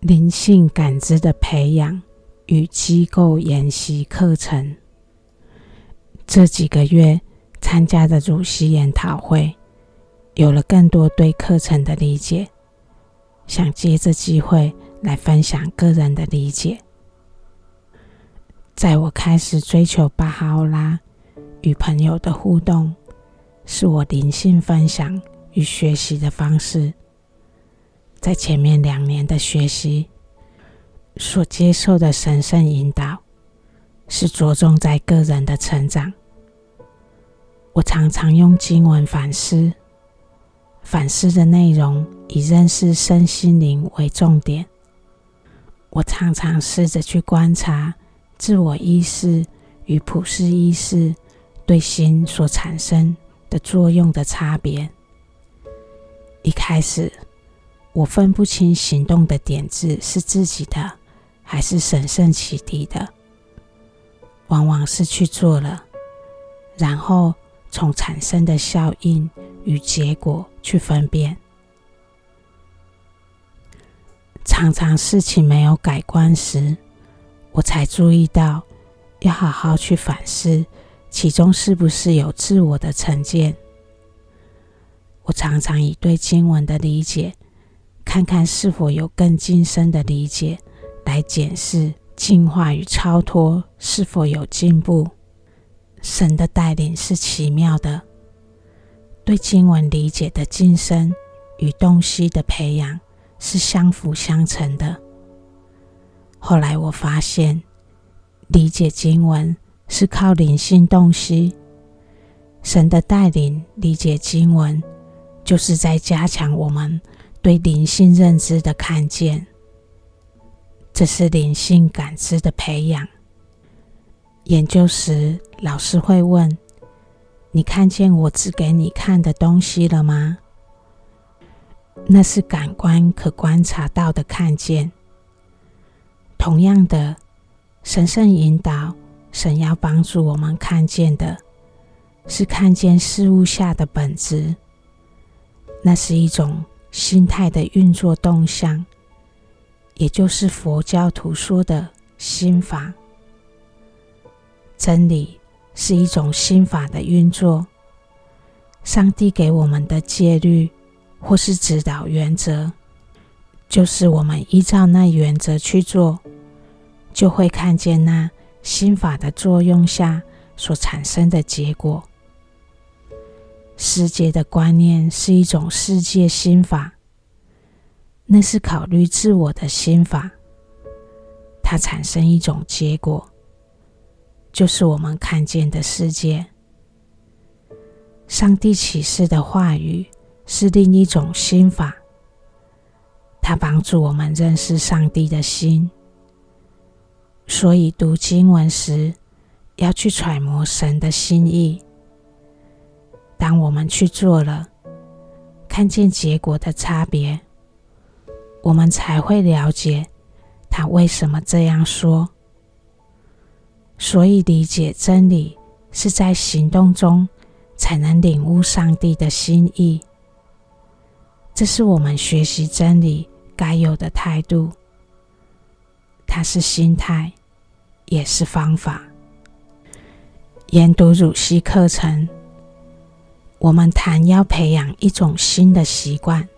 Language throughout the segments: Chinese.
灵性感知的培养与机构研习课程。这几个月参加的主席研讨会，有了更多对课程的理解，想借这机会来分享个人的理解。在我开始追求巴哈欧拉与朋友的互动，是我灵性分享与学习的方式。在前面两年的学习所接受的神圣引导，是着重在个人的成长。我常常用经文反思，反思的内容以认识身心灵为重点。我常常试着去观察自我意识与普世意识对心所产生的作用的差别。一开始，我分不清行动的点子是自己的还是神圣启迪的，往往是去做了，然后从产生的效应与结果去分辨。常常事情没有改观时，我才注意到要好好去反思，其中是不是有自我的成见。我常常以对经文的理解。看看是否有更精深的理解，来检视进化与超脱是否有进步。神的带领是奇妙的，对经文理解的晋升与洞悉的培养是相辅相成的。后来我发现，理解经文是靠灵性洞悉，神的带领理解经文，就是在加强我们。对灵性认知的看见，这是灵性感知的培养。研究时，老师会问：“你看见我指给你看的东西了吗？”那是感官可观察到的看见。同样的，神圣引导，神要帮助我们看见的，是看见事物下的本质。那是一种。心态的运作动向，也就是佛教徒说的心法。真理是一种心法的运作。上帝给我们的戒律或是指导原则，就是我们依照那原则去做，就会看见那心法的作用下所产生的结果。世界的观念是一种世界心法，那是考虑自我的心法。它产生一种结果，就是我们看见的世界。上帝启示的话语是另一种心法，它帮助我们认识上帝的心。所以读经文时，要去揣摩神的心意。当我们去做了，看见结果的差别，我们才会了解他为什么这样说。所以，理解真理是在行动中才能领悟上帝的心意。这是我们学习真理该有的态度。它是心态，也是方法。研读乳系课程。我们谈要培养一种新的习惯，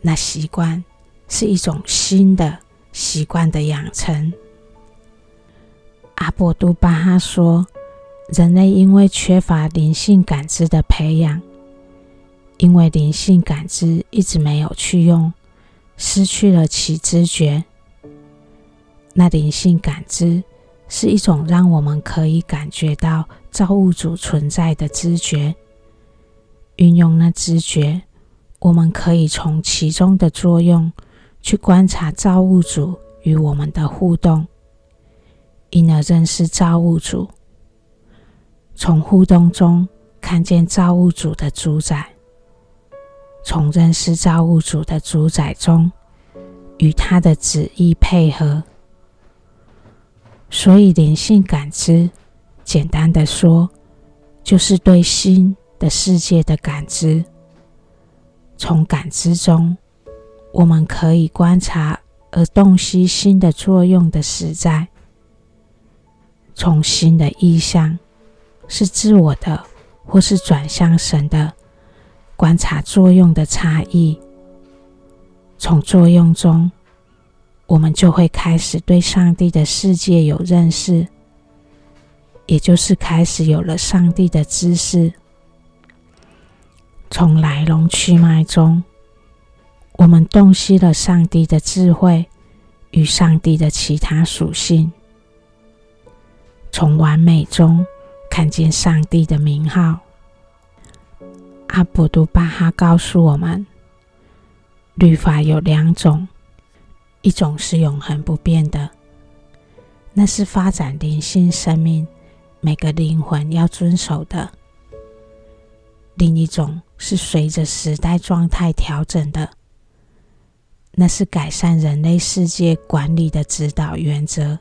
那习惯是一种新的习惯的养成。阿博都巴哈说，人类因为缺乏灵性感知的培养，因为灵性感知一直没有去用，失去了其知觉。那灵性感知是一种让我们可以感觉到。造物主存在的知觉，运用那知觉，我们可以从其中的作用去观察造物主与我们的互动，因而认识造物主。从互动中看见造物主的主宰，从认识造物主的主宰中与他的旨意配合。所以灵性感知。简单的说，就是对心的世界的感知。从感知中，我们可以观察而洞悉心的作用的实在。从心的意向是自我的，或是转向神的，观察作用的差异。从作用中，我们就会开始对上帝的世界有认识，也就是开始有了上帝的知识。从来龙去脉中，我们洞悉了上帝的智慧与上帝的其他属性。从完美中看见上帝的名号。阿卜杜巴哈告诉我们，律法有两种，一种是永恒不变的，那是发展灵性生命每个灵魂要遵守的；另一种。是随着时代状态调整的，那是改善人类世界管理的指导原则。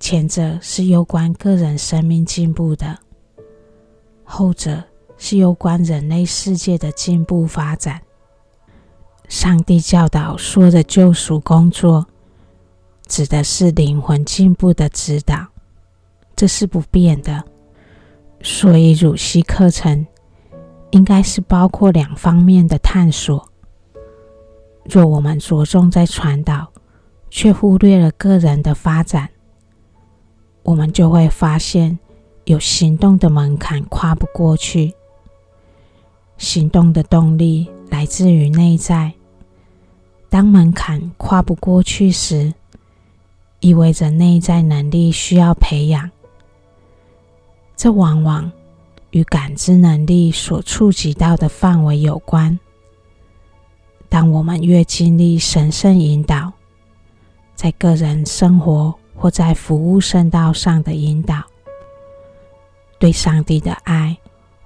前者是有关个人生命进步的，后者是有关人类世界的进步发展。上帝教导说的救赎工作，指的是灵魂进步的指导，这是不变的。所以乳系课程。应该是包括两方面的探索。若我们着重在传导，却忽略了个人的发展，我们就会发现有行动的门槛跨不过去。行动的动力来自于内在，当门槛跨不过去时，意味着内在能力需要培养。这往往与感知能力所触及到的范围有关。当我们越经历神圣引导，在个人生活或在服务圣道上的引导，对上帝的爱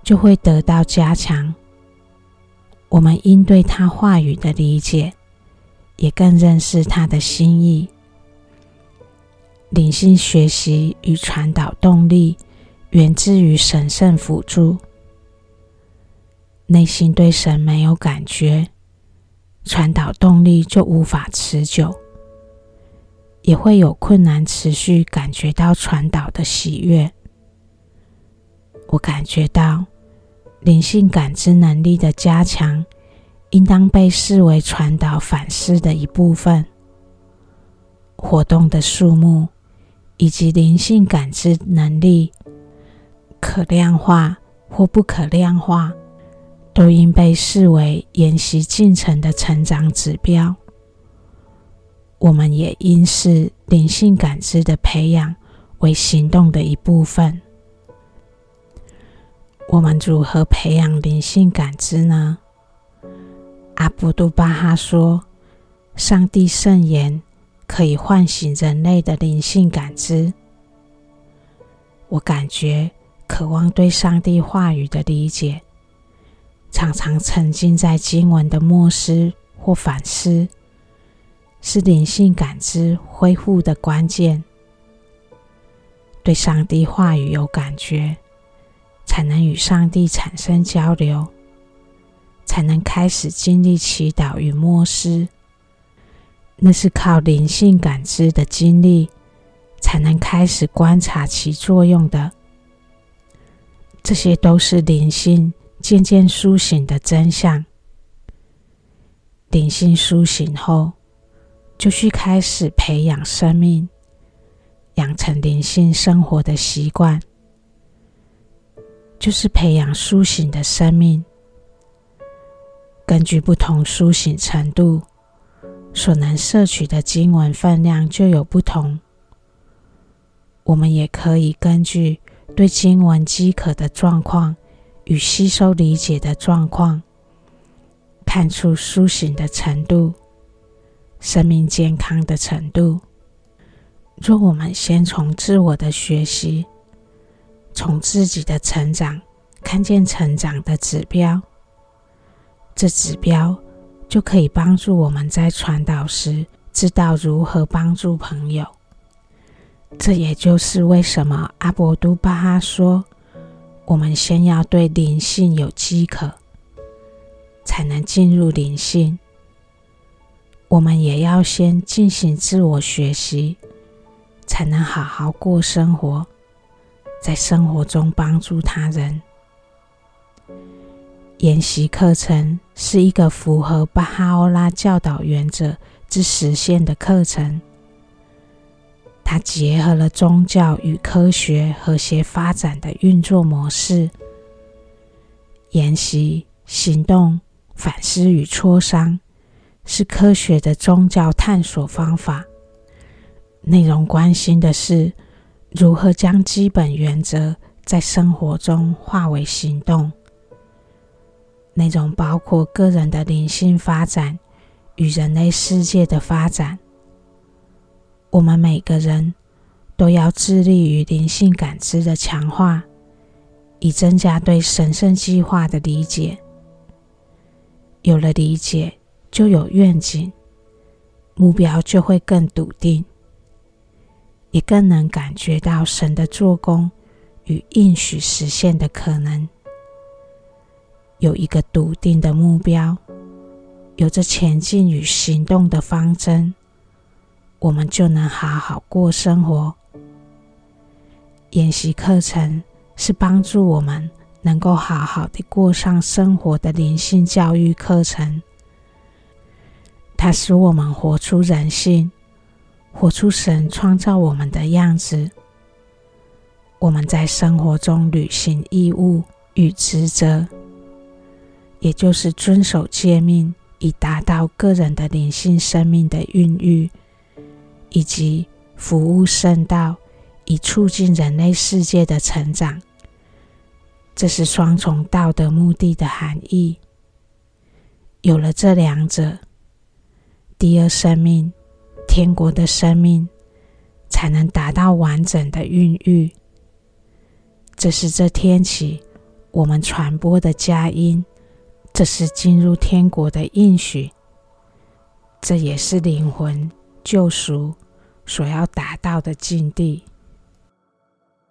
就会得到加强。我们应对他话语的理解，也更认识他的心意。灵性学习与传导动力。源自于神圣辅助，内心对神没有感觉，传导动力就无法持久，也会有困难持续感觉到传导的喜悦。我感觉到灵性感知能力的加强，应当被视为传导反思的一部分。活动的数目以及灵性感知能力。可量化或不可量化，都应被视为研习进程的成长指标。我们也应视灵性感知的培养为行动的一部分。我们如何培养灵性感知呢？阿博都巴哈说：“上帝圣言可以唤醒人类的灵性感知。”我感觉。渴望对上帝话语的理解，常常沉浸在经文的默思或反思，是灵性感知恢复的关键。对上帝话语有感觉，才能与上帝产生交流，才能开始经历祈祷与默思。那是靠灵性感知的经历，才能开始观察其作用的。这些都是灵性渐渐苏醒的真相。灵性苏醒后，就需开始培养生命，养成灵性生活的习惯，就是培养苏醒的生命。根据不同苏醒程度，所能摄取的经文分量就有不同。我们也可以根据。对经文饥渴的状况与吸收理解的状况，看出苏醒的程度、生命健康的程度。若我们先从自我的学习，从自己的成长看见成长的指标，这指标就可以帮助我们在传导时知道如何帮助朋友。这也就是为什么阿博都巴哈说：“我们先要对灵性有饥渴，才能进入灵性，我们也要先进行自我学习，才能好好过生活，在生活中帮助他人。研习课程是一个符合巴哈欧拉教导原则之实现的课程，它结合了宗教与科学和谐发展的运作模式。研习、行动、反思与磋商是科学的宗教探索方法。内容关心的是如何将基本原则在生活中化为行动。内容包括个人的灵性发展与人类世界的发展。我们每个人都要致力于灵性感知的强化，以增加对神圣计划的理解。有了理解，就有愿景，目标就会更笃定，也更能感觉到神的做工与应许实现的可能。有一个笃定的目标，有着前进与行动的方针，我们就能好好过生活。研习课程是帮助我们能够好好的过上生活的灵性教育课程。它使我们活出人性，活出神创造我们的样子。我们在生活中履行义务与职责。也就是遵守诫命，以达到个人的灵性生命的孕育，以及服务圣道，以促进人类世界的成长。这是双重道德目的的含义。有了这两者，第二生命，天国的生命，才能达到完整的孕育。这是这天起我们传播的佳音。这是进入天国的应许，这也是灵魂救赎所要达到的境地。